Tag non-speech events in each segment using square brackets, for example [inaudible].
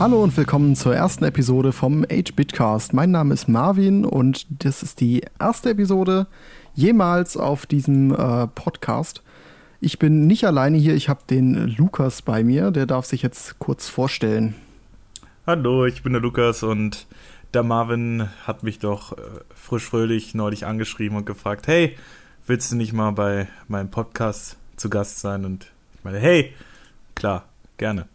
Hallo und willkommen zur ersten Episode vom 8-Bitcast. Mein Name ist Marvin und das ist die erste Episode jemals auf diesem äh, Podcast. Ich bin nicht alleine hier, ich habe den Lukas bei mir, der darf sich jetzt kurz vorstellen. Hallo, ich bin der Lukas und der Marvin hat mich doch äh, frisch fröhlich neulich angeschrieben und gefragt, hey, willst du nicht mal bei meinem Podcast zu Gast sein? Und ich meine, hey, klar, gerne.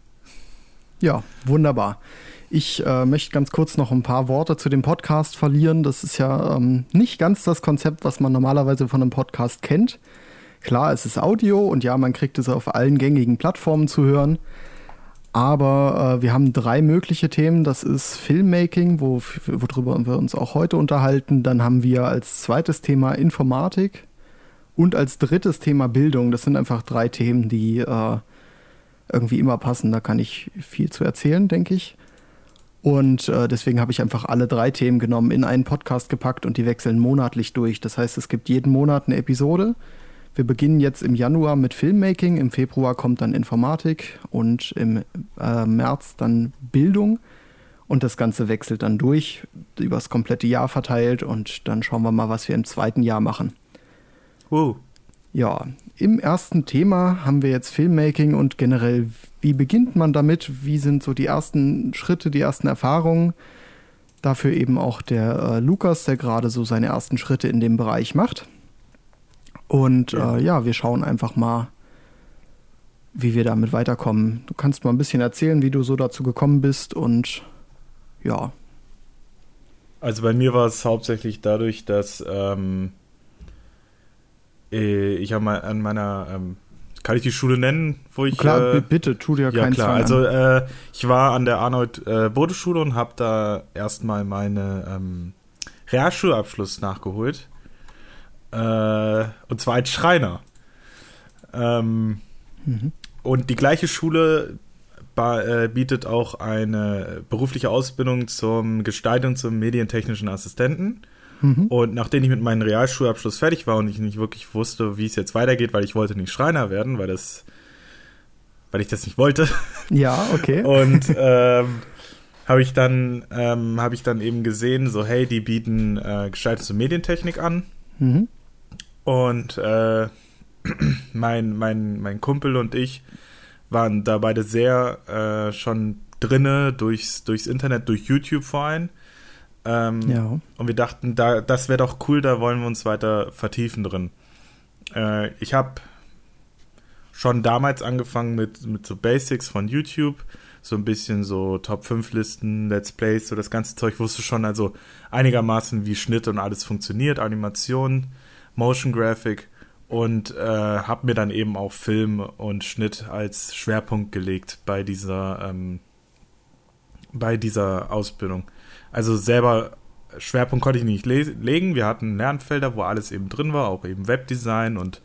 Ja, wunderbar. Ich äh, möchte ganz kurz noch ein paar Worte zu dem Podcast verlieren. Das ist ja ähm, nicht ganz das Konzept, was man normalerweise von einem Podcast kennt. Klar, es ist Audio und ja, man kriegt es auf allen gängigen Plattformen zu hören. Aber äh, wir haben drei mögliche Themen. Das ist Filmmaking, wo, worüber wir uns auch heute unterhalten. Dann haben wir als zweites Thema Informatik und als drittes Thema Bildung. Das sind einfach drei Themen, die äh, irgendwie immer passen. Da kann ich viel zu erzählen, denke ich. Und äh, deswegen habe ich einfach alle drei Themen genommen, in einen Podcast gepackt und die wechseln monatlich durch. Das heißt, es gibt jeden Monat eine Episode wir beginnen jetzt im Januar mit Filmmaking, im Februar kommt dann Informatik und im äh, März dann Bildung. Und das Ganze wechselt dann durch, über das komplette Jahr verteilt und dann schauen wir mal, was wir im zweiten Jahr machen. Wow. Ja, im ersten Thema haben wir jetzt Filmmaking und generell, wie beginnt man damit? Wie sind so die ersten Schritte, die ersten Erfahrungen? Dafür eben auch der äh, Lukas, der gerade so seine ersten Schritte in dem Bereich macht. Und ja. Äh, ja, wir schauen einfach mal, wie wir damit weiterkommen. Du kannst mal ein bisschen erzählen, wie du so dazu gekommen bist und ja. Also bei mir war es hauptsächlich dadurch, dass ähm, äh, ich mal an meiner, ähm, kann ich die Schule nennen, wo ich. Klar, äh, bitte, tu dir ja keinen klar. Also äh, ich war an der Arnold äh, Bode Schule und habe da erstmal meine ähm, Realschulabschluss nachgeholt. Äh, und zwar als Schreiner. Ähm, mhm. Und die gleiche Schule äh, bietet auch eine berufliche Ausbildung zum Gestaltung zum medientechnischen Assistenten. Mhm. Und nachdem ich mit meinem Realschulabschluss fertig war und ich nicht wirklich wusste, wie es jetzt weitergeht, weil ich wollte nicht Schreiner werden, weil das, weil ich das nicht wollte. [laughs] Ja, okay. Und ähm, habe ich dann ähm, habe ich dann eben gesehen, so hey, die bieten äh, Gestaltung zur Medientechnik an. Mhm. Und äh, [clears throat] mein, mein, mein Kumpel und ich waren da beide sehr äh, schon drinne durchs, durchs Internet, durch YouTube vor allem. Ähm, ja. Und wir dachten, da, das wäre doch cool, da wollen wir uns weiter vertiefen drin. Äh, ich habe schon damals angefangen mit, mit so Basics von YouTube, so ein bisschen so Top 5 Listen, Let's Plays, so das ganze Zeug wusste schon also einigermaßen, wie Schnitt und alles funktioniert, Animation Motion Graphic und äh, habe mir dann eben auch Film und Schnitt als Schwerpunkt gelegt bei dieser ähm, bei dieser Ausbildung. Also selber Schwerpunkt konnte ich nicht le legen. Wir hatten Lernfelder, wo alles eben drin war, auch eben Webdesign und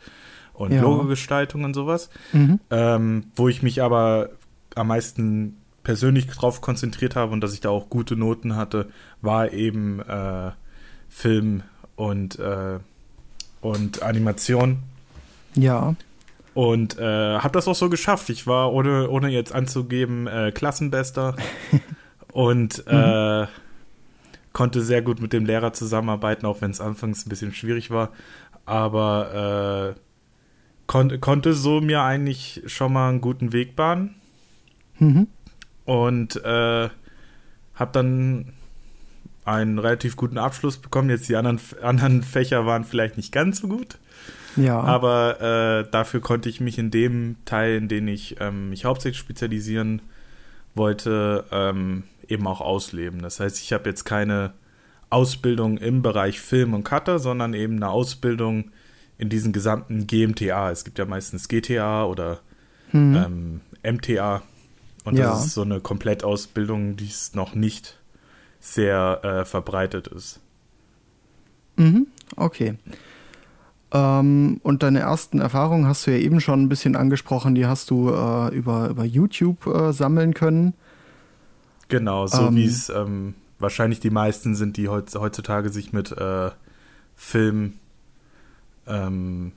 und ja. Logogestaltung und sowas. Mhm. Ähm, wo ich mich aber am meisten persönlich drauf konzentriert habe und dass ich da auch gute Noten hatte, war eben äh, Film und äh, und Animation. Ja. Und äh, habe das auch so geschafft. Ich war, ohne, ohne jetzt anzugeben, äh, Klassenbester [laughs] und äh, mhm. Konnte sehr gut mit dem Lehrer zusammenarbeiten, auch wenn es anfangs ein bisschen schwierig war. Aber äh, kon konnte so mir eigentlich schon mal einen guten Weg bahnen. Mhm. Und äh, habe dann einen relativ guten Abschluss bekommen. Jetzt die anderen, [laughs] anderen Fächer waren vielleicht nicht ganz so gut. Ja. Aber äh, dafür konnte ich mich in dem Teil, in den ich ähm, mich hauptsächlich spezialisieren wollte, ähm, eben auch ausleben. Das heißt, ich habe jetzt keine Ausbildung im Bereich Film und Cutter, sondern eben eine Ausbildung in diesen gesamten GMTA. Es gibt ja meistens GTA oder hm. ähm, MTA. Und ja. das ist so eine Komplettausbildung, die es noch nicht sehr äh, verbreitet ist. Mhm, okay. Ähm, und deine ersten Erfahrungen hast du ja eben schon ein bisschen angesprochen, die hast du äh, über, über YouTube äh, sammeln können. Genau, so ähm, wie es ähm, wahrscheinlich die meisten sind, die heutzutage sich mit äh, Film ähm,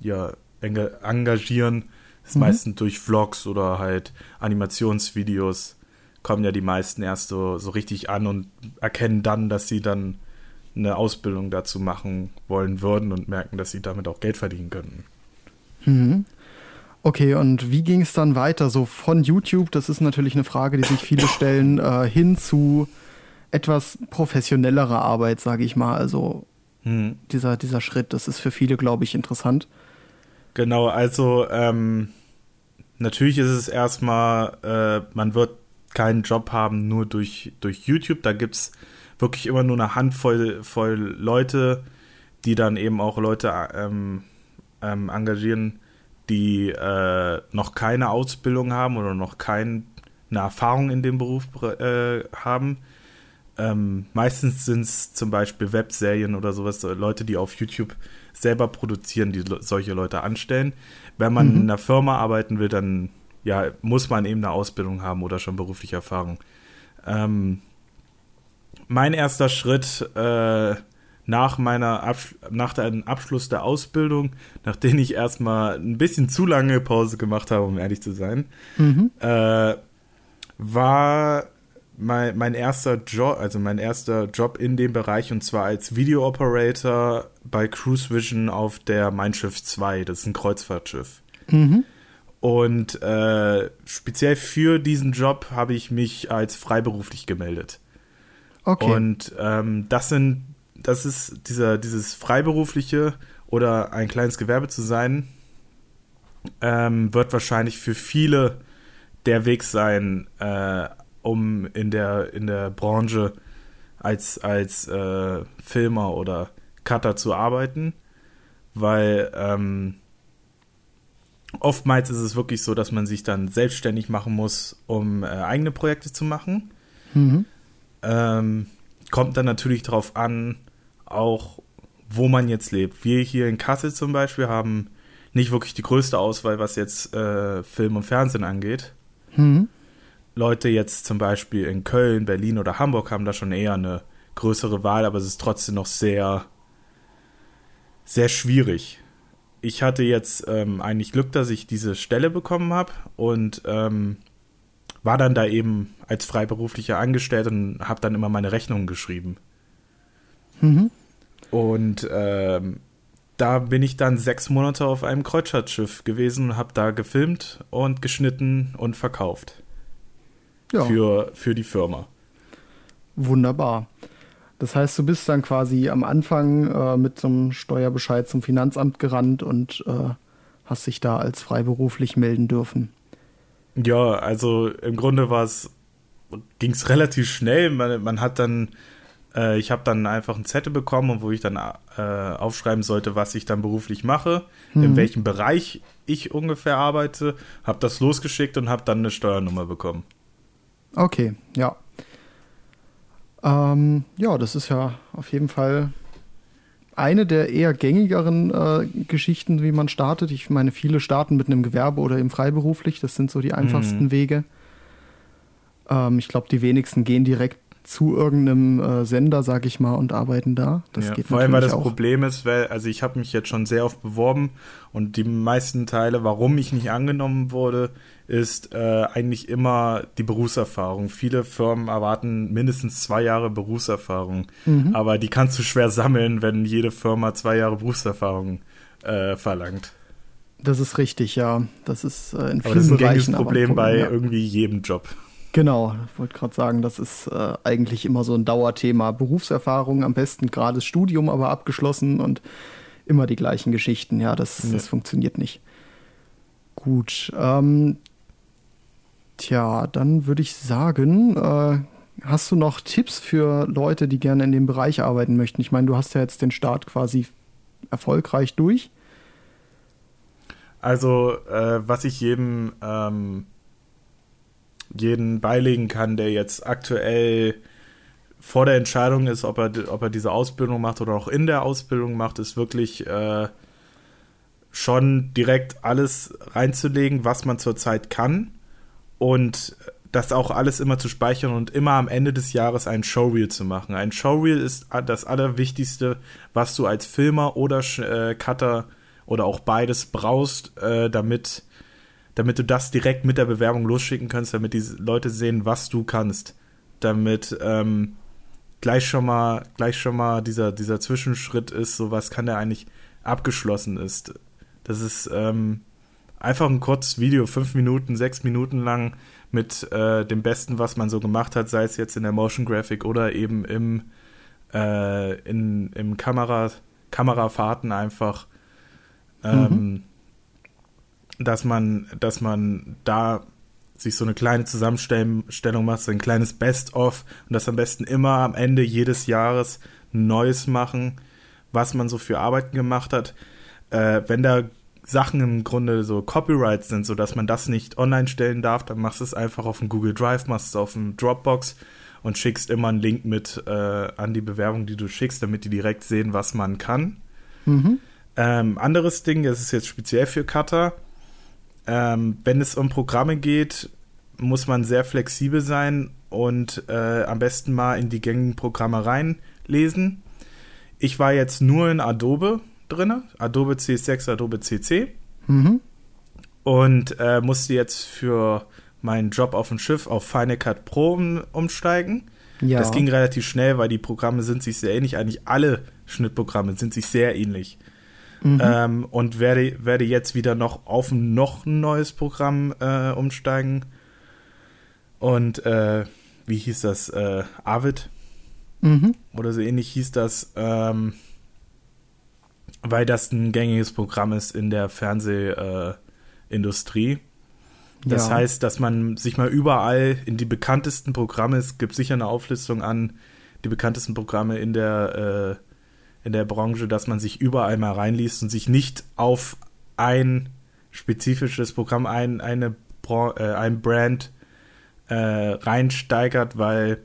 ja, engagieren. Das ist mhm. meistens durch Vlogs oder halt Animationsvideos kommen ja die meisten erst so, so richtig an und erkennen dann, dass sie dann eine Ausbildung dazu machen wollen würden und merken, dass sie damit auch Geld verdienen könnten. Mhm. Okay, und wie ging es dann weiter? So von YouTube, das ist natürlich eine Frage, die sich viele stellen, äh, hin zu etwas professionellerer Arbeit, sage ich mal. Also mhm. dieser, dieser Schritt, das ist für viele, glaube ich, interessant. Genau, also ähm, natürlich ist es erstmal, äh, man wird keinen Job haben nur durch, durch YouTube. Da gibt es wirklich immer nur eine Handvoll voll Leute, die dann eben auch Leute ähm, ähm, engagieren, die äh, noch keine Ausbildung haben oder noch keine Erfahrung in dem Beruf äh, haben. Ähm, meistens sind es zum Beispiel Webserien oder sowas, Leute, die auf YouTube selber produzieren, die solche Leute anstellen. Wenn man mhm. in einer Firma arbeiten will, dann ja, muss man eben eine Ausbildung haben oder schon berufliche Erfahrung. Ähm, mein erster Schritt äh, nach meiner Abs nach dem Abschluss der Ausbildung, nachdem ich erstmal ein bisschen zu lange Pause gemacht habe, um ehrlich zu sein, mhm. äh, war mein, mein erster Job, also mein erster Job in dem Bereich und zwar als Video Operator bei Cruise Vision auf der Mein Schiff 2, das ist ein Kreuzfahrtschiff. Mhm. Und äh, speziell für diesen Job habe ich mich als freiberuflich gemeldet. Okay. Und ähm, das sind das ist dieser, dieses Freiberufliche oder ein kleines Gewerbe zu sein, ähm, wird wahrscheinlich für viele der Weg sein, äh, um in der, in der Branche als, als äh, Filmer oder Cutter zu arbeiten, weil ähm, oftmals ist es wirklich so, dass man sich dann selbstständig machen muss, um äh, eigene Projekte zu machen. Mhm. Ähm, kommt dann natürlich darauf an, auch, wo man jetzt lebt. Wir hier in Kassel zum Beispiel haben nicht wirklich die größte Auswahl, was jetzt äh, Film und Fernsehen angeht. Mhm. Leute jetzt zum Beispiel in Köln, Berlin oder Hamburg haben da schon eher eine größere Wahl, aber es ist trotzdem noch sehr, sehr schwierig. Ich hatte jetzt ähm, eigentlich Glück, dass ich diese Stelle bekommen habe und ähm, war dann da eben als Freiberuflicher angestellt und habe dann immer meine Rechnungen geschrieben. Mhm. Und ähm, da bin ich dann sechs Monate auf einem Kreuzfahrtschiff gewesen und habe da gefilmt und geschnitten und verkauft. Ja. Für, für die Firma. Wunderbar. Das heißt, du bist dann quasi am Anfang äh, mit so einem Steuerbescheid zum Finanzamt gerannt und äh, hast dich da als freiberuflich melden dürfen. Ja, also im Grunde war es, ging es relativ schnell. Man, man hat dann äh, ich habe dann einfach einen Zettel bekommen, wo ich dann äh, aufschreiben sollte, was ich dann beruflich mache, mhm. in welchem Bereich ich ungefähr arbeite, habe das losgeschickt und habe dann eine Steuernummer bekommen. Okay, ja. Ähm, ja, das ist ja auf jeden Fall eine der eher gängigeren äh, Geschichten, wie man startet. Ich meine, viele starten mit einem Gewerbe oder eben freiberuflich. Das sind so die einfachsten mhm. Wege. Ähm, ich glaube, die wenigsten gehen direkt zu irgendeinem äh, Sender, sag ich mal, und arbeiten da. Das ja, geht vor allem, weil das auch. Problem ist, weil, also ich habe mich jetzt schon sehr oft beworben und die meisten Teile, warum ich nicht angenommen wurde, ist äh, eigentlich immer die Berufserfahrung. Viele Firmen erwarten mindestens zwei Jahre Berufserfahrung, mhm. aber die kannst du schwer sammeln, wenn jede Firma zwei Jahre Berufserfahrung äh, verlangt. Das ist richtig, ja. Das ist äh, in vielen aber das ist ein Bereichen Problem bei ja. irgendwie jedem Job. Genau, ich wollte gerade sagen, das ist äh, eigentlich immer so ein Dauerthema. Berufserfahrung, am besten gerade das Studium aber abgeschlossen und immer die gleichen Geschichten. Ja, das, ja. das funktioniert nicht. Gut. Ähm, tja, dann würde ich sagen, äh, hast du noch Tipps für Leute, die gerne in dem Bereich arbeiten möchten? Ich meine, du hast ja jetzt den Start quasi erfolgreich durch. Also, äh, was ich jedem ähm jeden beilegen kann, der jetzt aktuell vor der Entscheidung ist, ob er, ob er diese Ausbildung macht oder auch in der Ausbildung macht, ist wirklich äh, schon direkt alles reinzulegen, was man zurzeit kann und das auch alles immer zu speichern und immer am Ende des Jahres ein Showreel zu machen. Ein Showreel ist das Allerwichtigste, was du als Filmer oder äh, Cutter oder auch beides brauchst, äh, damit damit du das direkt mit der Bewerbung losschicken kannst, damit die Leute sehen, was du kannst. Damit ähm, gleich schon mal, gleich schon mal dieser, dieser Zwischenschritt ist, so was kann der eigentlich abgeschlossen ist. Das ist ähm, einfach ein kurzes Video, fünf Minuten, sechs Minuten lang mit äh, dem Besten, was man so gemacht hat, sei es jetzt in der Motion Graphic oder eben im, äh, in, im Kamera, Kamerafahrten einfach. Ähm, mhm dass man, dass man da sich so eine kleine Zusammenstellung macht, so ein kleines Best-of und das am besten immer am Ende jedes Jahres Neues machen, was man so für Arbeiten gemacht hat. Äh, wenn da Sachen im Grunde so Copyrights sind, sodass man das nicht online stellen darf, dann machst du es einfach auf dem Google Drive, machst es auf dem Dropbox und schickst immer einen Link mit äh, an die Bewerbung, die du schickst, damit die direkt sehen, was man kann. Mhm. Ähm, anderes Ding, das ist jetzt speziell für Cutter, ähm, wenn es um Programme geht, muss man sehr flexibel sein und äh, am besten mal in die gängigen Programme reinlesen. Ich war jetzt nur in Adobe drin, Adobe CS6, Adobe CC. Mhm. Und äh, musste jetzt für meinen Job auf dem Schiff auf Final Cut Pro um, umsteigen. Ja. Das ging relativ schnell, weil die Programme sind sich sehr ähnlich. Eigentlich alle Schnittprogramme sind sich sehr ähnlich. Mhm. Ähm, und werde, werde jetzt wieder noch auf noch ein neues Programm äh, umsteigen. Und äh, wie hieß das? Äh, Avid? Mhm. Oder so ähnlich hieß das, ähm, weil das ein gängiges Programm ist in der Fernsehindustrie. Das ja. heißt, dass man sich mal überall in die bekanntesten Programme, es gibt sicher eine Auflistung an die bekanntesten Programme in der äh, in der Branche, dass man sich überall mal reinliest und sich nicht auf ein spezifisches Programm, ein, eine, äh, ein Brand äh, reinsteigert, weil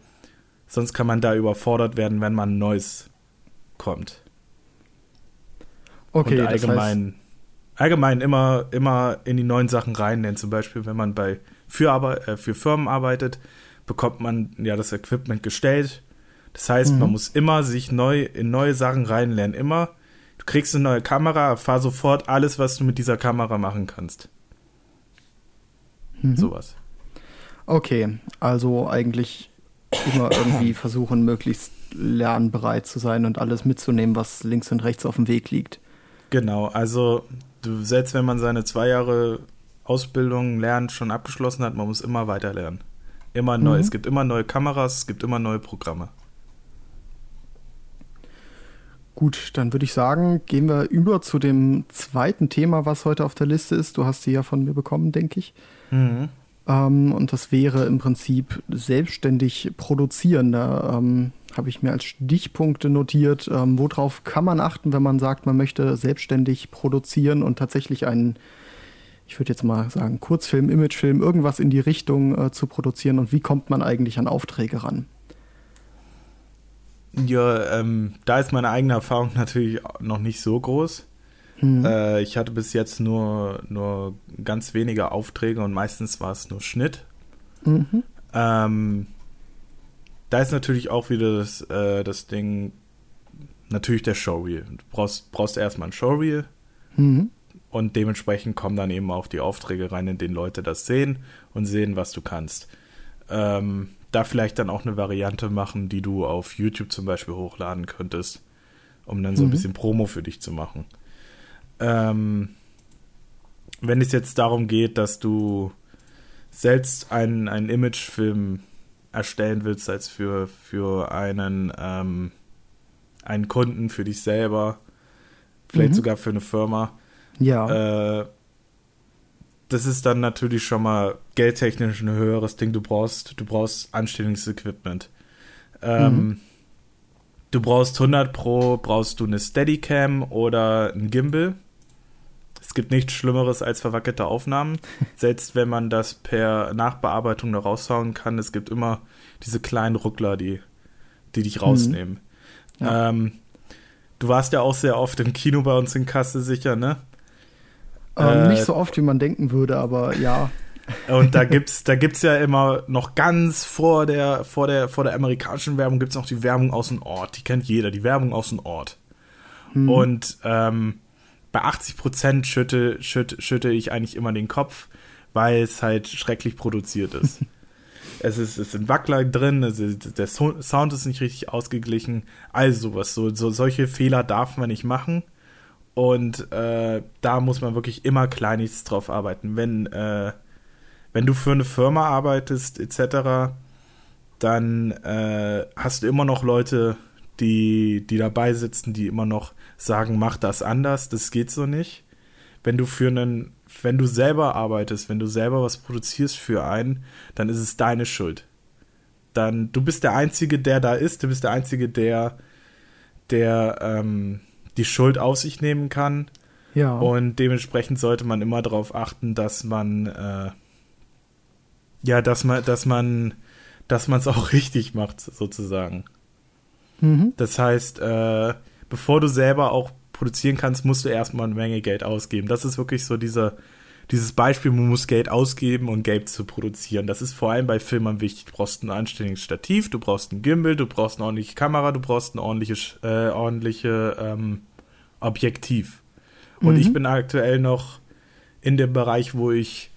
sonst kann man da überfordert werden, wenn man Neues kommt. Okay, und allgemein, das heißt allgemein immer, immer in die neuen Sachen rein, denn zum Beispiel, wenn man bei für, äh, für Firmen arbeitet, bekommt man ja das Equipment gestellt das heißt, mhm. man muss immer sich neu in neue Sachen reinlernen. Immer, du kriegst eine neue Kamera, fahr sofort alles, was du mit dieser Kamera machen kannst. Mhm. Sowas. Okay, also eigentlich immer irgendwie [coughs] versuchen, möglichst lernbereit zu sein und alles mitzunehmen, was links und rechts auf dem Weg liegt. Genau, also du selbst wenn man seine zwei Jahre Ausbildung, Lernen schon abgeschlossen hat, man muss immer weiter lernen. Immer neu. Mhm. Es gibt immer neue Kameras, es gibt immer neue Programme. Gut, dann würde ich sagen, gehen wir über zu dem zweiten Thema, was heute auf der Liste ist. Du hast sie ja von mir bekommen, denke ich. Mhm. Ähm, und das wäre im Prinzip selbstständig produzieren. Da ähm, habe ich mir als Stichpunkte notiert, ähm, worauf kann man achten, wenn man sagt, man möchte selbstständig produzieren und tatsächlich einen, ich würde jetzt mal sagen, Kurzfilm, Imagefilm, irgendwas in die Richtung äh, zu produzieren und wie kommt man eigentlich an Aufträge ran? Ja, ähm, da ist meine eigene Erfahrung natürlich noch nicht so groß. Mhm. Äh, ich hatte bis jetzt nur, nur ganz wenige Aufträge und meistens war es nur Schnitt. Mhm. Ähm, da ist natürlich auch wieder das, äh, das Ding, natürlich der Showreel. Du brauchst, brauchst erstmal ein Showreel mhm. und dementsprechend kommen dann eben auch die Aufträge rein, in denen Leute das sehen und sehen, was du kannst. Ähm, da vielleicht dann auch eine Variante machen, die du auf YouTube zum Beispiel hochladen könntest, um dann so mhm. ein bisschen Promo für dich zu machen. Ähm, wenn es jetzt darum geht, dass du selbst einen, einen Imagefilm erstellen willst, als für, für einen, ähm, einen Kunden, für dich selber, vielleicht mhm. sogar für eine Firma, ja. Äh, das ist dann natürlich schon mal geldtechnisch ein höheres Ding. Du brauchst, du brauchst anständiges Equipment. Ähm, mhm. Du brauchst 100 Pro, brauchst du eine Steadicam oder ein Gimbal. Es gibt nichts Schlimmeres als verwackelte Aufnahmen. [laughs] Selbst wenn man das per Nachbearbeitung da raushauen kann, es gibt immer diese kleinen Ruckler, die, die dich mhm. rausnehmen. Mhm. Ja. Ähm, du warst ja auch sehr oft im Kino bei uns in Kasse sicher, ne? Ähm, äh, nicht so oft, wie man denken würde, aber ja. [laughs] Und da gibt's, da gibt's ja immer noch ganz vor der, vor der, vor der amerikanischen Werbung gibt's noch die Werbung aus dem Ort. Die kennt jeder, die Werbung aus dem Ort. Hm. Und ähm, bei 80 Prozent schütte, schütte, schütte ich eigentlich immer den Kopf, weil es halt schrecklich produziert ist. [laughs] es, ist es sind Wackler drin, ist, der Sound ist nicht richtig ausgeglichen, also sowas. So, so, solche Fehler darf man nicht machen. Und äh, da muss man wirklich immer kleinlichst drauf arbeiten. Wenn, äh, wenn du für eine Firma arbeitest, etc., dann äh, hast du immer noch Leute, die, die dabei sitzen, die immer noch sagen, mach das anders, das geht so nicht. Wenn du für einen, wenn du selber arbeitest, wenn du selber was produzierst für einen, dann ist es deine Schuld. Dann, du bist der Einzige, der da ist, du bist der Einzige, der, der ähm, die Schuld auf sich nehmen kann. Ja. Und dementsprechend sollte man immer darauf achten, dass man äh, ja, dass man, dass man, dass man es auch [laughs] richtig macht, sozusagen. Mhm. Das heißt, äh, bevor du selber auch produzieren kannst, musst du erstmal eine Menge Geld ausgeben. Das ist wirklich so dieser, dieses Beispiel, man muss Geld ausgeben um Geld zu produzieren. Das ist vor allem bei Filmern wichtig. Du brauchst ein anständiges Stativ, du brauchst ein Gimbal, du brauchst eine ordentliche Kamera, du brauchst ein ordentliches, äh, ordentliche ähm, Objektiv. Und mhm. ich bin aktuell noch in dem Bereich, wo ich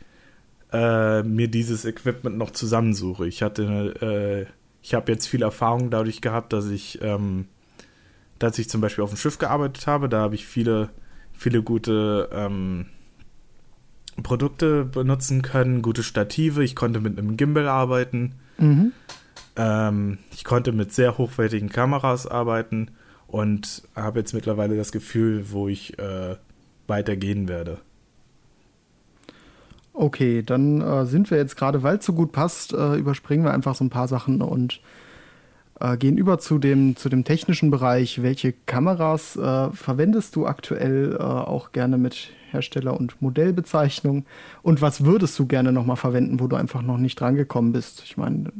äh, mir dieses Equipment noch zusammensuche. Ich hatte, äh, ich habe jetzt viel Erfahrung dadurch gehabt, dass ich, ähm, dass ich zum Beispiel auf dem Schiff gearbeitet habe. Da habe ich viele, viele gute ähm, Produkte benutzen können, gute Stative. Ich konnte mit einem Gimbal arbeiten. Mhm. Ähm, ich konnte mit sehr hochwertigen Kameras arbeiten und habe jetzt mittlerweile das Gefühl, wo ich äh, weitergehen werde. Okay, dann äh, sind wir jetzt gerade, weil es so gut passt, äh, überspringen wir einfach so ein paar Sachen und äh, gehen über zu dem, zu dem technischen Bereich. Welche Kameras äh, verwendest du aktuell äh, auch gerne mit Hersteller- und Modellbezeichnung? Und was würdest du gerne nochmal verwenden, wo du einfach noch nicht drangekommen bist? Ich meine,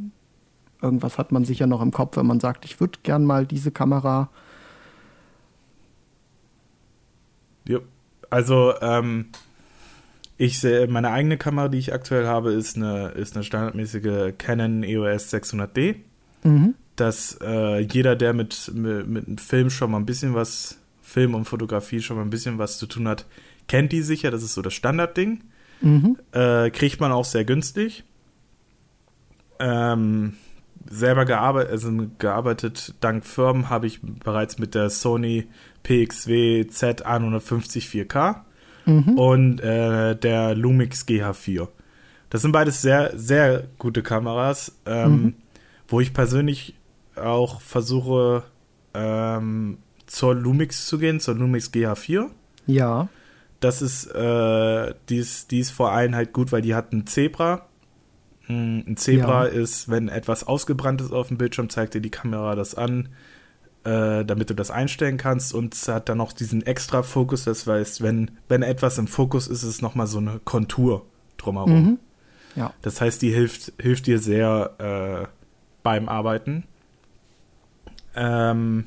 irgendwas hat man sicher noch im Kopf, wenn man sagt, ich würde gern mal diese Kamera. Ja, also ähm ich sehe, meine eigene Kamera, die ich aktuell habe, ist eine, ist eine standardmäßige Canon EOS 600D. Mhm. Dass äh, jeder, der mit, mit, mit Film schon mal ein bisschen was, Film und Fotografie schon mal ein bisschen was zu tun hat, kennt die sicher. Das ist so das Standardding. Mhm. Äh, kriegt man auch sehr günstig. Ähm, selber gearbeitet, also gearbeitet, dank Firmen habe ich bereits mit der Sony PXW Z150 4K mhm. und äh, der Lumix GH4. Das sind beides sehr, sehr gute Kameras, ähm, mhm. wo ich persönlich auch versuche, ähm, zur Lumix zu gehen, zur Lumix GH4. Ja. Das ist, äh, die ist, die ist vor allem halt gut, weil die hat ein Zebra. Hm, ein Zebra ja. ist, wenn etwas ausgebrannt ist auf dem Bildschirm, zeigt dir die Kamera das an äh, damit du das einstellen kannst und es hat dann noch diesen extra Fokus, das heißt, wenn, wenn etwas im Fokus ist, ist es nochmal so eine Kontur drumherum. Mhm. Ja. Das heißt, die hilft, hilft dir sehr äh, beim Arbeiten. Ähm,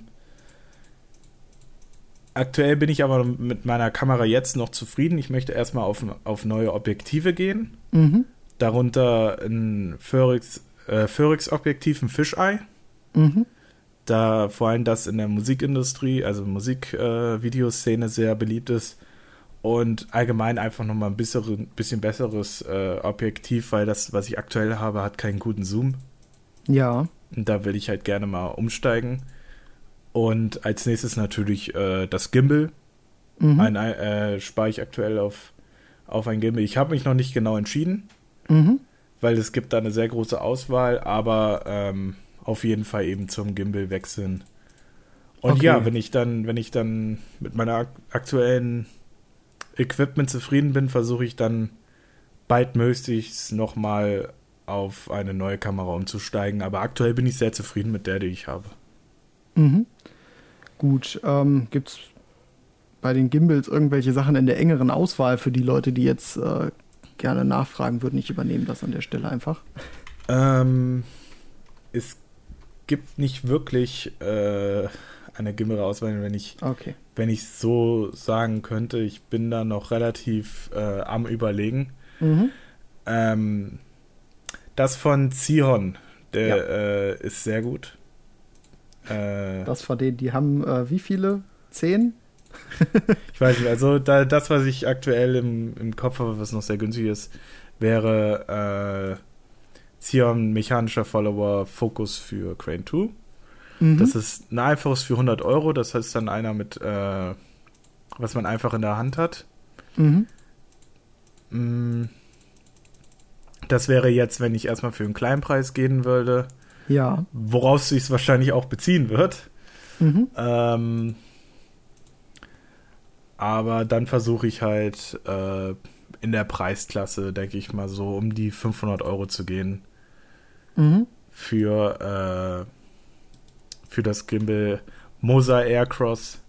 aktuell bin ich aber mit meiner Kamera jetzt noch zufrieden. Ich möchte erstmal auf, auf neue Objektive gehen. Mhm. Darunter ein Phoenix, äh, Objektiv, ein Fisheye. Mhm da vor allem das in der Musikindustrie, also Musikvideoszene äh, sehr beliebt ist und allgemein einfach nochmal ein bisschen, bisschen besseres äh, Objektiv, weil das, was ich aktuell habe, hat keinen guten Zoom. Ja. Und da will ich halt gerne mal umsteigen. Und als nächstes natürlich äh, das Gimbal. Mhm. Ein, äh, spare ich aktuell auf, auf ein Gimbal. Ich habe mich noch nicht genau entschieden, mhm. weil es gibt da eine sehr große Auswahl, aber ähm, auf jeden Fall eben zum Gimbal wechseln. Und okay. ja, wenn ich dann, wenn ich dann mit meiner aktuellen Equipment zufrieden bin, versuche ich dann baldmöglichst nochmal auf eine neue Kamera umzusteigen. Aber aktuell bin ich sehr zufrieden mit der, die ich habe. Mhm. Gut, ähm, gibt es bei den Gimbals irgendwelche Sachen in der engeren Auswahl für die Leute, die jetzt äh, gerne nachfragen würden? Ich übernehme das an der Stelle einfach. Ähm, es gibt nicht wirklich äh, eine Gimbal-Auswahl, wenn ich okay. wenn ich so sagen könnte. Ich bin da noch relativ äh, am überlegen. Mhm. Ähm, das von Zihon, der ja. äh, ist sehr gut. Äh, das von denen, die haben äh, wie viele? Zehn? [laughs] ich weiß nicht, also da, das, was ich aktuell im, im Kopf habe, was noch sehr günstig ist, wäre äh, Xeon mechanischer Follower Focus für Crane 2. Mhm. Das ist ein einfaches für 100 Euro. Das heißt dann einer mit, äh, was man einfach in der Hand hat. Mhm. Mm. Das wäre jetzt, wenn ich erstmal für einen kleinen Preis gehen würde. Ja. Woraus sich es wahrscheinlich auch beziehen wird. Mhm. Ähm, aber dann versuche ich halt äh, in der Preisklasse, denke ich mal, so um die 500 Euro zu gehen. Mhm. Für, äh, für das Gimbal Mosa Aircross.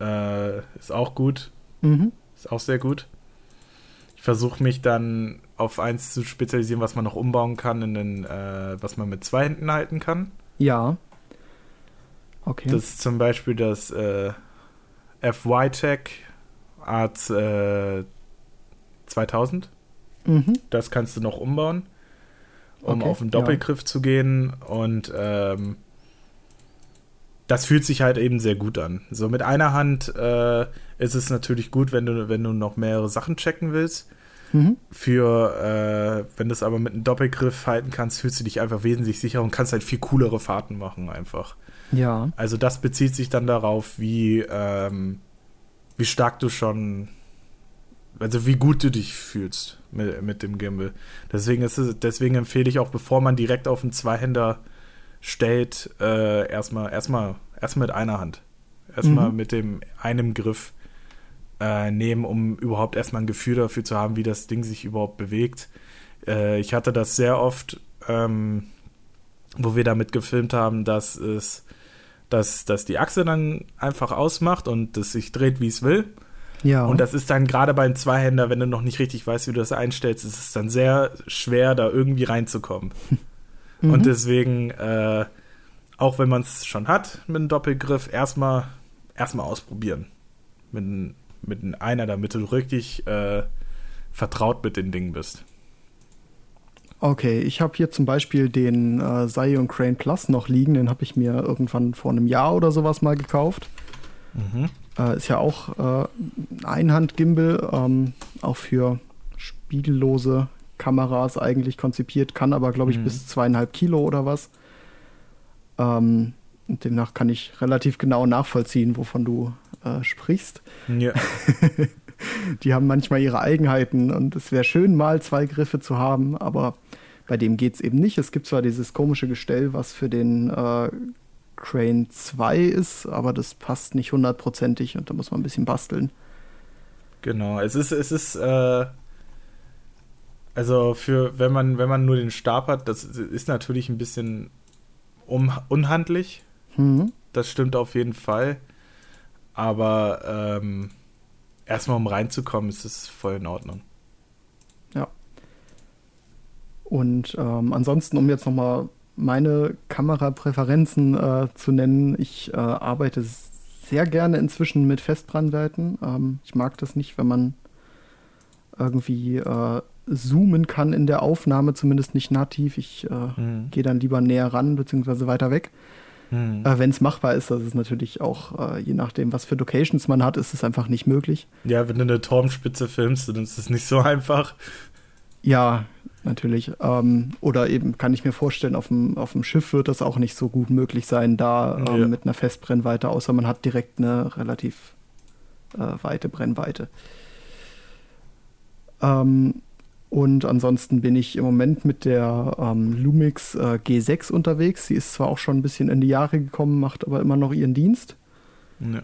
Äh, ist auch gut. Mhm. Ist auch sehr gut. Ich versuche mich dann auf eins zu spezialisieren, was man noch umbauen kann, in den, äh, was man mit zwei Händen halten kann. Ja. Okay. Das ist zum Beispiel das äh, FY-Tech Art äh, 2000. Mhm. Das kannst du noch umbauen, um okay, auf den Doppelgriff ja. zu gehen. Und ähm, das fühlt sich halt eben sehr gut an. So mit einer Hand äh, ist es natürlich gut, wenn du, wenn du noch mehrere Sachen checken willst. Mhm. Für, äh, wenn du es aber mit einem Doppelgriff halten kannst, fühlst du dich einfach wesentlich sicherer und kannst halt viel coolere Fahrten machen einfach. Ja. Also das bezieht sich dann darauf, wie, ähm, wie stark du schon, also wie gut du dich fühlst mit, mit dem Gimbal. Deswegen, ist es, deswegen empfehle ich auch, bevor man direkt auf einen Zweihänder stellt, äh, erstmal, erstmal, erstmal mit einer Hand. Erstmal mhm. mit dem einem Griff äh, nehmen, um überhaupt erstmal ein Gefühl dafür zu haben, wie das Ding sich überhaupt bewegt. Äh, ich hatte das sehr oft, ähm, wo wir damit gefilmt haben, dass es dass, dass die Achse dann einfach ausmacht und es sich dreht, wie es will. Ja. Und das ist dann gerade beim Zweihänder, wenn du noch nicht richtig weißt, wie du das einstellst, ist es dann sehr schwer, da irgendwie reinzukommen. [laughs] mhm. Und deswegen, äh, auch wenn man es schon hat mit einem Doppelgriff, erstmal erstmal ausprobieren. Mit, mit einer, damit du richtig äh, vertraut mit den Dingen bist. Okay, ich habe hier zum Beispiel den äh, Zion Crane Plus noch liegen. Den habe ich mir irgendwann vor einem Jahr oder sowas mal gekauft. Mhm. Äh, ist ja auch äh, Einhand-Gimbal, ähm, auch für spiegellose Kameras eigentlich konzipiert, kann aber, glaube ich, mhm. bis zweieinhalb Kilo oder was. Ähm, und demnach kann ich relativ genau nachvollziehen, wovon du äh, sprichst. Ja. [laughs] die haben manchmal ihre Eigenheiten und es wäre schön, mal zwei Griffe zu haben, aber bei dem geht es eben nicht. Es gibt zwar dieses komische Gestell, was für den äh, Crane 2 ist, aber das passt nicht hundertprozentig und da muss man ein bisschen basteln. Genau, es ist, es ist, äh, also für, wenn man, wenn man nur den Stab hat, das ist natürlich ein bisschen um, unhandlich. Mhm. Das stimmt auf jeden Fall. Aber ähm, erstmal um reinzukommen, ist es voll in Ordnung. Ja. Und ähm, ansonsten, um jetzt nochmal meine Kamerapräferenzen äh, zu nennen, ich äh, arbeite sehr gerne inzwischen mit Festbrennweiten. Ähm, ich mag das nicht, wenn man irgendwie äh, zoomen kann in der Aufnahme, zumindest nicht nativ. Ich äh, mhm. gehe dann lieber näher ran, beziehungsweise weiter weg. Mhm. Äh, Wenn es machbar ist, das ist natürlich auch, äh, je nachdem, was für Locations man hat, ist es einfach nicht möglich. Ja, wenn du eine Turmspitze filmst, dann ist es nicht so [laughs] einfach. Ja, natürlich. Ähm, oder eben kann ich mir vorstellen, auf dem, auf dem Schiff wird das auch nicht so gut möglich sein, da ähm, ja. mit einer Festbrennweite, außer man hat direkt eine relativ äh, weite Brennweite. Ähm, und ansonsten bin ich im Moment mit der ähm, Lumix äh, G6 unterwegs. Sie ist zwar auch schon ein bisschen in die Jahre gekommen, macht aber immer noch ihren Dienst. Ja.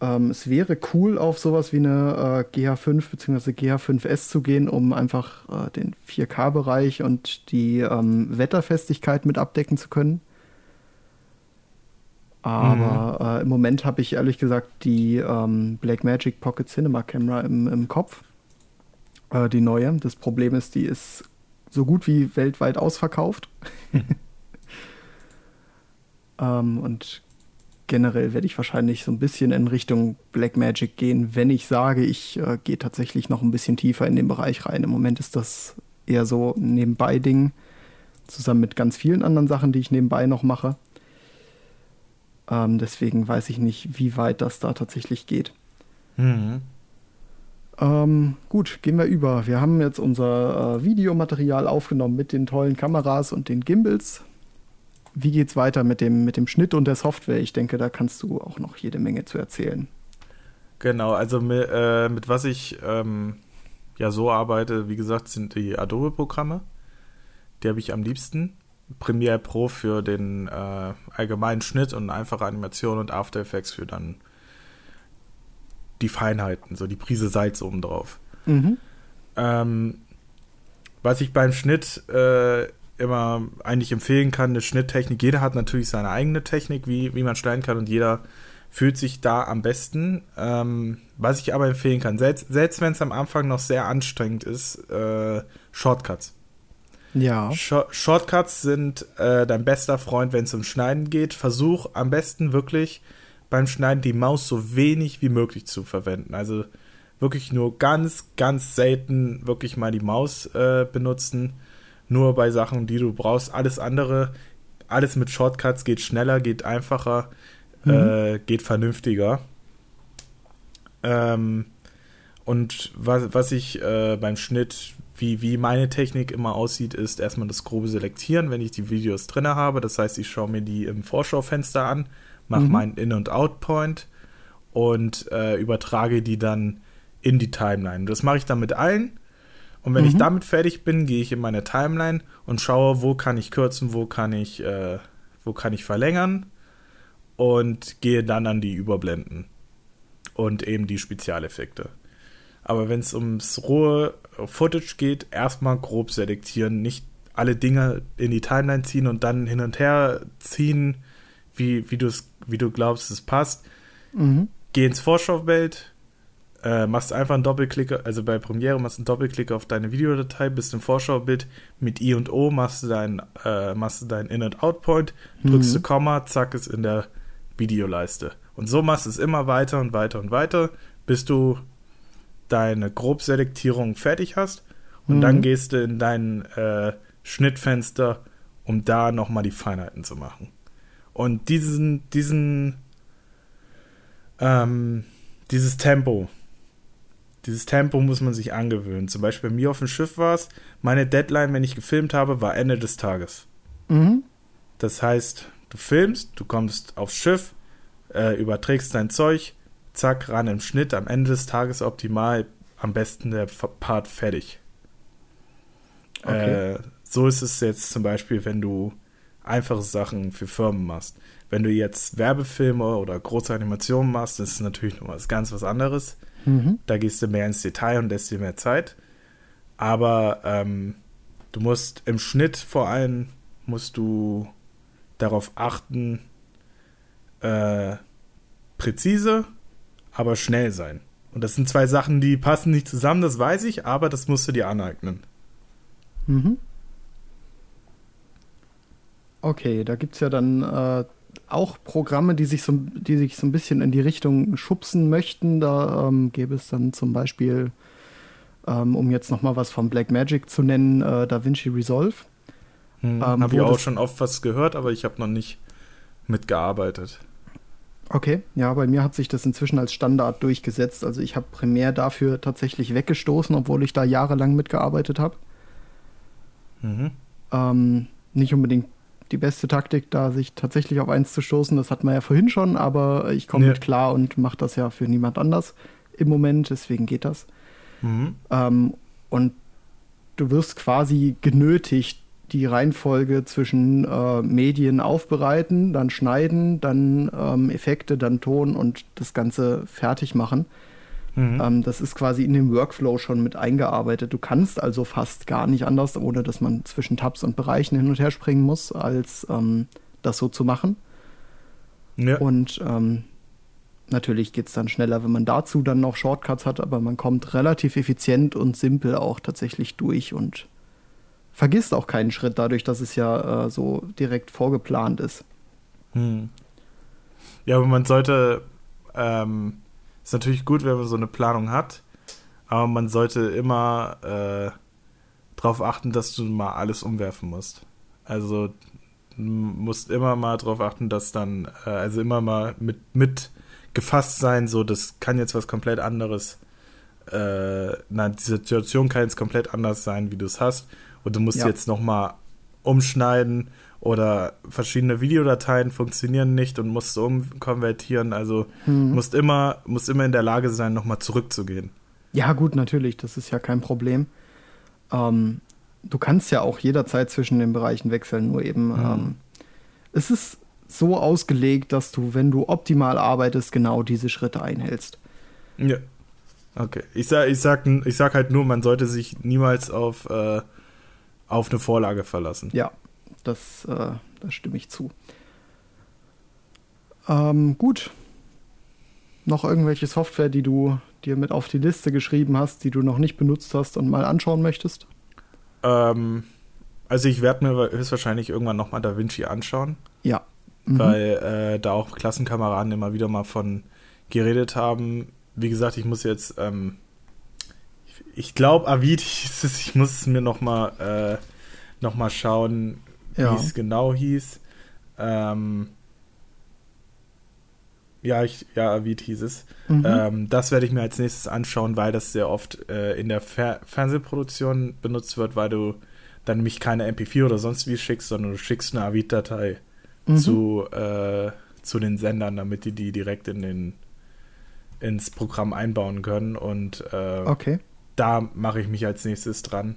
Ähm, es wäre cool, auf sowas wie eine äh, GH5 bzw. GH5S zu gehen, um einfach äh, den 4K-Bereich und die ähm, Wetterfestigkeit mit abdecken zu können. Aber mhm. Äh, im Moment habe ich ehrlich gesagt die ähm, Blackmagic Pocket Cinema Camera im, im Kopf äh, die neue. Das Problem ist, die ist so gut wie weltweit ausverkauft. [laughs] ähm, und generell werde ich wahrscheinlich so ein bisschen in Richtung Black Magic gehen, wenn ich sage, ich äh, gehe tatsächlich noch ein bisschen tiefer in den Bereich rein. Im Moment ist das eher so ein Nebenbei-Ding, zusammen mit ganz vielen anderen Sachen, die ich nebenbei noch mache. Ähm, deswegen weiß ich nicht, wie weit das da tatsächlich geht. Mhm. Ähm, gut, gehen wir über. Wir haben jetzt unser äh, Videomaterial aufgenommen mit den tollen Kameras und den Gimbals. Wie geht's weiter mit dem, mit dem Schnitt und der Software? Ich denke, da kannst du auch noch jede Menge zu erzählen. Genau, also mit, äh, mit was ich ähm, ja so arbeite, wie gesagt, sind die Adobe-Programme. Die habe ich am liebsten. Premiere Pro für den äh, allgemeinen Schnitt und einfache Animation und After Effects für dann die Feinheiten, so die Prise Salz obendrauf. Mhm. Ähm, was ich beim Schnitt äh, immer eigentlich empfehlen kann, eine Schnitttechnik. Jeder hat natürlich seine eigene Technik, wie, wie man schneiden kann und jeder fühlt sich da am besten. Ähm, was ich aber empfehlen kann, selbst, selbst wenn es am Anfang noch sehr anstrengend ist, äh, Shortcuts. Ja. Sh Shortcuts sind äh, dein bester Freund, wenn es um Schneiden geht. Versuch am besten wirklich beim Schneiden die Maus so wenig wie möglich zu verwenden. Also wirklich nur ganz, ganz selten wirklich mal die Maus äh, benutzen. Nur bei Sachen, die du brauchst. Alles andere, alles mit Shortcuts geht schneller, geht einfacher, mhm. äh, geht vernünftiger. Ähm, und was, was ich äh, beim Schnitt, wie, wie meine Technik immer aussieht, ist erstmal das grobe Selektieren, wenn ich die Videos drin habe. Das heißt, ich schaue mir die im Vorschaufenster an mache mhm. meinen In- und Out-Point und äh, übertrage die dann in die Timeline. Das mache ich dann mit allen. Und wenn mhm. ich damit fertig bin, gehe ich in meine Timeline und schaue, wo kann ich kürzen, wo kann ich, äh, wo kann ich verlängern und gehe dann an die Überblenden und eben die Spezialeffekte. Aber wenn es ums rohe Footage geht, erstmal grob selektieren, nicht alle Dinge in die Timeline ziehen und dann hin und her ziehen, wie, wie, wie du glaubst, es passt. Mhm. Geh ins Vorschaubild, äh, machst einfach einen Doppelklick, also bei Premiere machst du einen Doppelklick auf deine Videodatei, bist im Vorschaubild mit I und O, machst du äh, machst du dein In- und Out-Point, drückst mhm. du Komma, zack, ist in der Videoleiste. Und so machst du es immer weiter und weiter und weiter, bis du deine Grobselektierung fertig hast. Und mhm. dann gehst du in dein äh, Schnittfenster, um da nochmal die Feinheiten zu machen. Und diesen, diesen, ähm, dieses Tempo, dieses Tempo muss man sich angewöhnen. Zum Beispiel bei mir auf dem Schiff war es, meine Deadline, wenn ich gefilmt habe, war Ende des Tages. Mhm. Das heißt, du filmst, du kommst aufs Schiff, äh, überträgst dein Zeug, zack, ran im Schnitt, am Ende des Tages optimal, am besten der Part fertig. Okay. Äh, so ist es jetzt zum Beispiel, wenn du einfache Sachen für Firmen machst. Wenn du jetzt Werbefilme oder große Animationen machst, ist es natürlich noch was ganz was anderes. Mhm. Da gehst du mehr ins Detail und lässt dir mehr Zeit. Aber ähm, du musst im Schnitt vor allem musst du darauf achten, äh, präzise, aber schnell sein. Und das sind zwei Sachen, die passen nicht zusammen, das weiß ich, aber das musst du dir aneignen. Mhm. Okay, da gibt es ja dann äh, auch Programme, die sich, so, die sich so ein bisschen in die Richtung schubsen möchten. Da ähm, gäbe es dann zum Beispiel, ähm, um jetzt noch mal was von Blackmagic zu nennen, äh, DaVinci Resolve. Hm, ähm, habe ich auch schon oft was gehört, aber ich habe noch nicht mitgearbeitet. Okay, ja, bei mir hat sich das inzwischen als Standard durchgesetzt. Also ich habe Premiere dafür tatsächlich weggestoßen, obwohl ich da jahrelang mitgearbeitet habe. Mhm. Ähm, nicht unbedingt die beste Taktik, da sich tatsächlich auf eins zu stoßen. Das hat man ja vorhin schon, aber ich komme ja. mit klar und mache das ja für niemand anders im Moment, deswegen geht das. Mhm. Ähm, und du wirst quasi genötigt, die Reihenfolge zwischen äh, Medien aufbereiten, dann schneiden, dann ähm, Effekte, dann Ton und das Ganze fertig machen. Mhm. Ähm, das ist quasi in dem Workflow schon mit eingearbeitet. Du kannst also fast gar nicht anders, ohne dass man zwischen Tabs und Bereichen hin und her springen muss, als ähm, das so zu machen. Ja. Und ähm, natürlich geht es dann schneller, wenn man dazu dann noch Shortcuts hat, aber man kommt relativ effizient und simpel auch tatsächlich durch und vergisst auch keinen Schritt dadurch, dass es ja äh, so direkt vorgeplant ist. Hm. Ja, aber man sollte ähm, ist natürlich gut, wenn man so eine Planung hat, aber man sollte immer äh, darauf achten, dass du mal alles umwerfen musst. Also du musst immer mal darauf achten, dass dann, äh, also immer mal mit, mit gefasst sein, so das kann jetzt was komplett anderes äh, na, die Situation kann jetzt komplett anders sein, wie du es hast. Und du musst ja. jetzt nochmal umschneiden oder verschiedene Videodateien funktionieren nicht und musst umkonvertieren. Also mhm. musst immer, musst immer in der Lage sein, nochmal zurückzugehen. Ja, gut, natürlich, das ist ja kein Problem. Ähm, du kannst ja auch jederzeit zwischen den Bereichen wechseln, nur eben mhm. ähm, es ist so ausgelegt, dass du, wenn du optimal arbeitest, genau diese Schritte einhältst. Ja. Okay. Ich sag, ich sag, ich sag halt nur, man sollte sich niemals auf, äh, auf eine Vorlage verlassen. Ja, das, äh, da stimme ich zu. Ähm, gut. Noch irgendwelche Software, die du dir mit auf die Liste geschrieben hast, die du noch nicht benutzt hast und mal anschauen möchtest? Ähm, also ich werde mir höchstwahrscheinlich irgendwann nochmal Da Vinci anschauen. Ja. Mhm. Weil äh, da auch Klassenkameraden immer wieder mal von geredet haben. Wie gesagt, ich muss jetzt, ähm, ich glaube, Avid es, ich muss es mir nochmal äh, noch schauen, ja. wie es genau hieß. Ähm, ja, ich, ja, Avid hieß es. Mhm. Ähm, das werde ich mir als nächstes anschauen, weil das sehr oft äh, in der Fer Fernsehproduktion benutzt wird, weil du dann nämlich keine MP4 oder sonst wie schickst, sondern du schickst eine AVID-Datei mhm. zu, äh, zu den Sendern, damit die die direkt in den, ins Programm einbauen können. Und äh, okay. da mache ich mich als nächstes dran.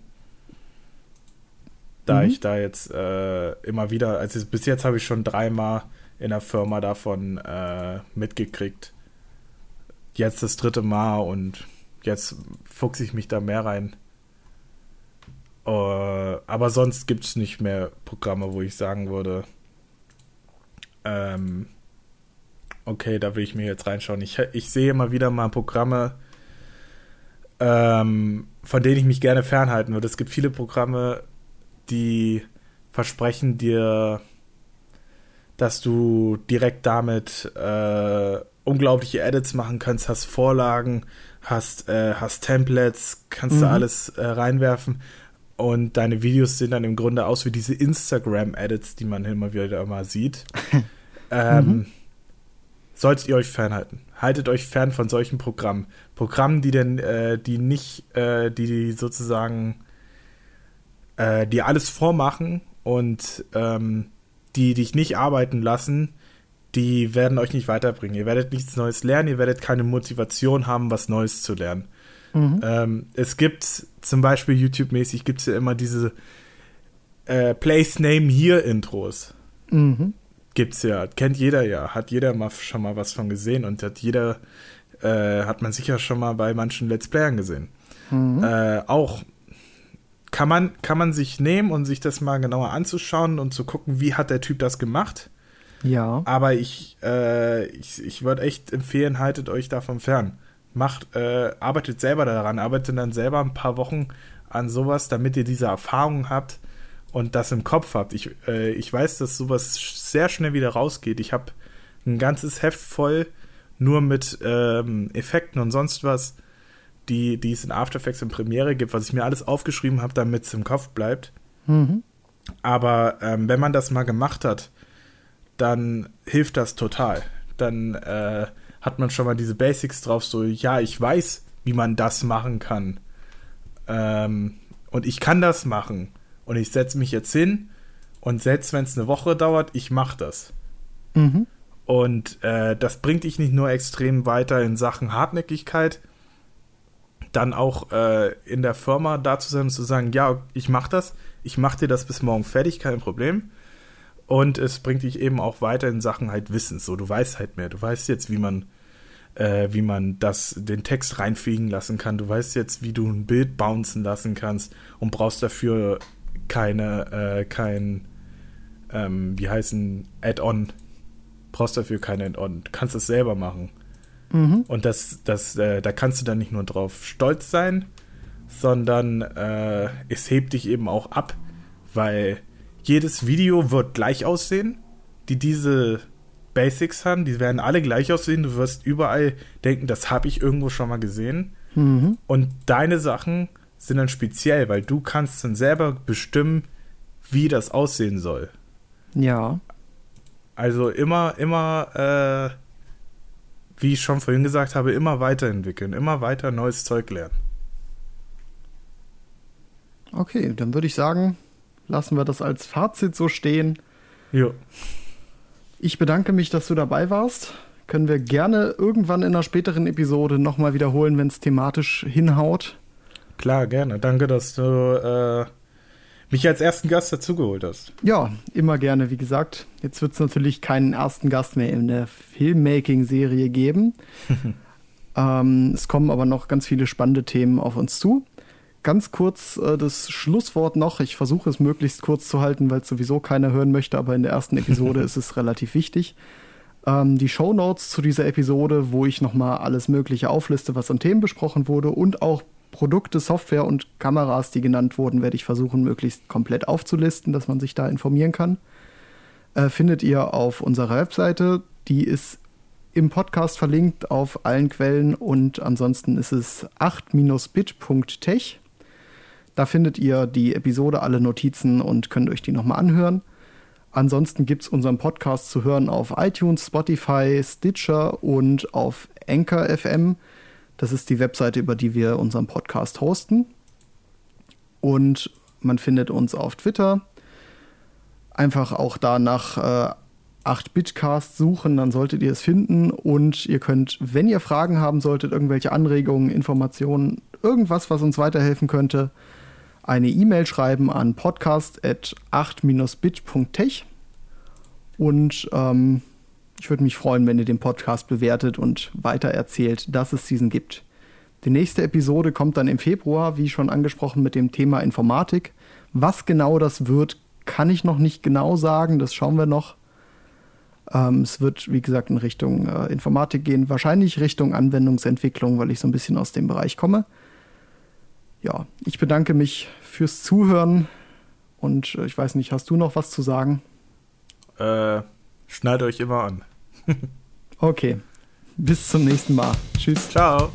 Da mhm. ich da jetzt äh, immer wieder, also bis jetzt habe ich schon dreimal in der Firma davon äh, mitgekriegt. Jetzt das dritte Mal und jetzt fuchse ich mich da mehr rein. Uh, aber sonst gibt es nicht mehr Programme, wo ich sagen würde, ähm, okay, da will ich mir jetzt reinschauen. Ich, ich sehe immer wieder mal Programme, ähm, von denen ich mich gerne fernhalten würde. Es gibt viele Programme, die versprechen dir, dass du direkt damit äh, unglaubliche Edits machen kannst, hast Vorlagen, hast, äh, hast Templates, kannst mhm. du alles äh, reinwerfen. Und deine Videos sehen dann im Grunde aus wie diese Instagram-Edits, die man immer wieder mal sieht. [laughs] ähm, mhm. Solltet ihr euch fernhalten. Haltet euch fern von solchen Programmen. Programmen, die denn, äh, die nicht, äh, die sozusagen, äh, die alles vormachen und ähm, die dich nicht arbeiten lassen, die werden euch nicht weiterbringen. Ihr werdet nichts Neues lernen, ihr werdet keine Motivation haben, was Neues zu lernen. Mhm. Ähm, es gibt zum Beispiel YouTube-mäßig gibt es ja immer diese äh, Place Name Here Intros. Mhm. Gibt's ja, kennt jeder ja, hat jeder mal schon mal was von gesehen und hat jeder, äh, hat man sicher schon mal bei manchen Let's Playern gesehen. Mhm. Äh, auch kann man, kann man sich nehmen und sich das mal genauer anzuschauen und zu gucken, wie hat der Typ das gemacht. Ja. Aber ich, äh, ich, ich würde echt empfehlen, haltet euch davon fern macht, äh, arbeitet selber daran, arbeitet dann selber ein paar Wochen an sowas, damit ihr diese Erfahrung habt und das im Kopf habt. Ich, äh, ich weiß, dass sowas sehr schnell wieder rausgeht. Ich habe ein ganzes Heft voll nur mit ähm, Effekten und sonst was, die, die es in After Effects in Premiere gibt, was ich mir alles aufgeschrieben habe, damit es im Kopf bleibt. Mhm. Aber ähm, wenn man das mal gemacht hat, dann hilft das total. Dann äh, hat man schon mal diese Basics drauf, so, ja, ich weiß, wie man das machen kann. Ähm, und ich kann das machen. Und ich setze mich jetzt hin und selbst wenn es eine Woche dauert, ich mache das. Mhm. Und äh, das bringt dich nicht nur extrem weiter in Sachen Hartnäckigkeit, dann auch äh, in der Firma da zu sein und zu sagen, ja, ich mache das, ich mache dir das bis morgen fertig, kein Problem. Und es bringt dich eben auch weiter in Sachen halt Wissen. So, du weißt halt mehr. Du weißt jetzt, wie man äh, wie man das, den Text reinfliegen lassen kann. Du weißt jetzt, wie du ein Bild bouncen lassen kannst und brauchst dafür keine, äh, kein, ähm, wie heißen, Add-on. Brauchst dafür kein Add-on. Du kannst es selber machen. Mhm. Und das, das, äh, da kannst du dann nicht nur drauf stolz sein, sondern äh, es hebt dich eben auch ab, weil jedes Video wird gleich aussehen, die diese Basics haben, die werden alle gleich aussehen. Du wirst überall denken, das habe ich irgendwo schon mal gesehen. Mhm. Und deine Sachen sind dann speziell, weil du kannst dann selber bestimmen, wie das aussehen soll. Ja. Also immer, immer, äh, wie ich schon vorhin gesagt habe, immer weiterentwickeln, immer weiter neues Zeug lernen. Okay, dann würde ich sagen, lassen wir das als Fazit so stehen. Jo. Ich bedanke mich, dass du dabei warst. Können wir gerne irgendwann in einer späteren Episode nochmal wiederholen, wenn es thematisch hinhaut. Klar, gerne. Danke, dass du äh, mich als ersten Gast dazugeholt hast. Ja, immer gerne, wie gesagt. Jetzt wird es natürlich keinen ersten Gast mehr in der Filmmaking-Serie geben. [laughs] ähm, es kommen aber noch ganz viele spannende Themen auf uns zu. Ganz kurz äh, das Schlusswort noch. Ich versuche es möglichst kurz zu halten, weil es sowieso keiner hören möchte, aber in der ersten Episode [laughs] ist es relativ wichtig. Ähm, die Show Notes zu dieser Episode, wo ich nochmal alles Mögliche aufliste, was an Themen besprochen wurde und auch Produkte, Software und Kameras, die genannt wurden, werde ich versuchen, möglichst komplett aufzulisten, dass man sich da informieren kann. Äh, findet ihr auf unserer Webseite. Die ist im Podcast verlinkt auf allen Quellen und ansonsten ist es 8-bit.tech. Da findet ihr die Episode, alle Notizen und könnt euch die nochmal anhören. Ansonsten gibt es unseren Podcast zu hören auf iTunes, Spotify, Stitcher und auf Anchor FM. Das ist die Webseite, über die wir unseren Podcast hosten. Und man findet uns auf Twitter. Einfach auch da nach äh, 8-Bitcast suchen, dann solltet ihr es finden. Und ihr könnt, wenn ihr Fragen haben solltet, irgendwelche Anregungen, Informationen, irgendwas, was uns weiterhelfen könnte, eine E-Mail schreiben an podcast.8-bit.tech. Und ähm, ich würde mich freuen, wenn ihr den Podcast bewertet und weiter erzählt, dass es diesen gibt. Die nächste Episode kommt dann im Februar, wie schon angesprochen, mit dem Thema Informatik. Was genau das wird, kann ich noch nicht genau sagen. Das schauen wir noch. Ähm, es wird, wie gesagt, in Richtung äh, Informatik gehen, wahrscheinlich Richtung Anwendungsentwicklung, weil ich so ein bisschen aus dem Bereich komme. Ja, ich bedanke mich fürs Zuhören und äh, ich weiß nicht, hast du noch was zu sagen? Äh, Schneidet euch immer an. okay. Bis zum nächsten Mal. Tschüss. Ciao.